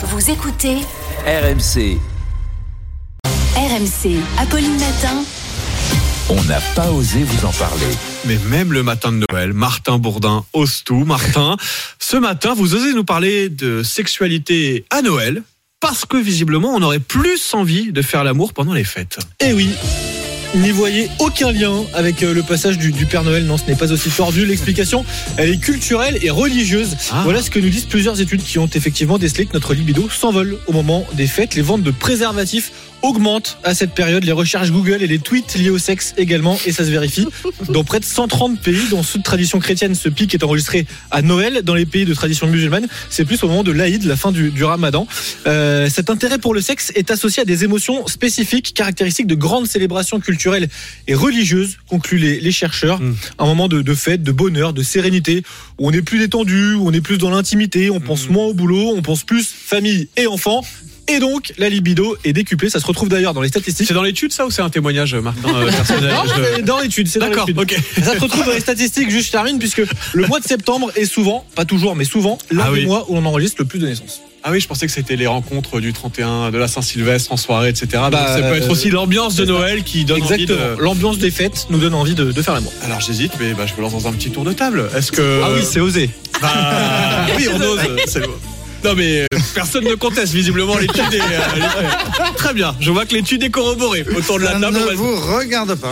Vous écoutez RMC, RMC. Apolline Matin. on n'a pas osé vous en parler. Mais même le matin de Noël, Martin Bourdin ose tout. Martin, ce matin, vous osez nous parler de sexualité à Noël parce que visiblement, on aurait plus envie de faire l'amour pendant les fêtes. Eh oui N'y voyez aucun lien avec euh, le passage du, du Père Noël. Non, ce n'est pas aussi tordu. L'explication, elle est culturelle et religieuse. Ah. Voilà ce que nous disent plusieurs études qui ont effectivement décelé que notre libido s'envole au moment des fêtes. Les ventes de préservatifs augmentent à cette période. Les recherches Google et les tweets liés au sexe également. Et ça se vérifie. Dans près de 130 pays, dont ceux de tradition chrétienne, ce pic est enregistré à Noël. Dans les pays de tradition musulmane, c'est plus au moment de l'Aïd, la fin du, du ramadan. Euh, cet intérêt pour le sexe est associé à des émotions spécifiques, caractéristiques de grandes célébrations culturelles et religieuses, concluent les, les chercheurs. Mm. Un moment de, de fête, de bonheur, de sérénité, où on est plus détendu, où on est plus dans l'intimité, on pense moins au boulot, on pense plus famille et enfants. Et donc, la libido est décuplée. Ça se retrouve d'ailleurs dans les statistiques. C'est dans l'étude, ça, ou c'est un témoignage, Martin, euh, dans l'étude, c'est dans D'accord, ok. Ça se retrouve dans les statistiques, juste je termine, puisque le mois de septembre est souvent, pas toujours, mais souvent, l'un Ah des oui. mois où on enregistre le plus de naissances. Ah oui, je pensais que c'était les rencontres du 31, de la Saint-Sylvestre en soirée, etc. Donc Bah, ça peut être euh, aussi l'ambiance de. Noël qui donne envie Exactement. de... L'ambiance des fêtes nous donne envie de, de faire l'amour. Alors j'hésite, mais bah, je me lance dans un petit tour de table. Est-ce que... Ah oui, c'est osé. Bah, oui, on ose. c'est. Non mais euh, personne ne conteste visiblement l'étude est, euh, elle est- Très bien, je vois que l'étude est corroborée autour de la Ça table. on va- ne vous regarde pas.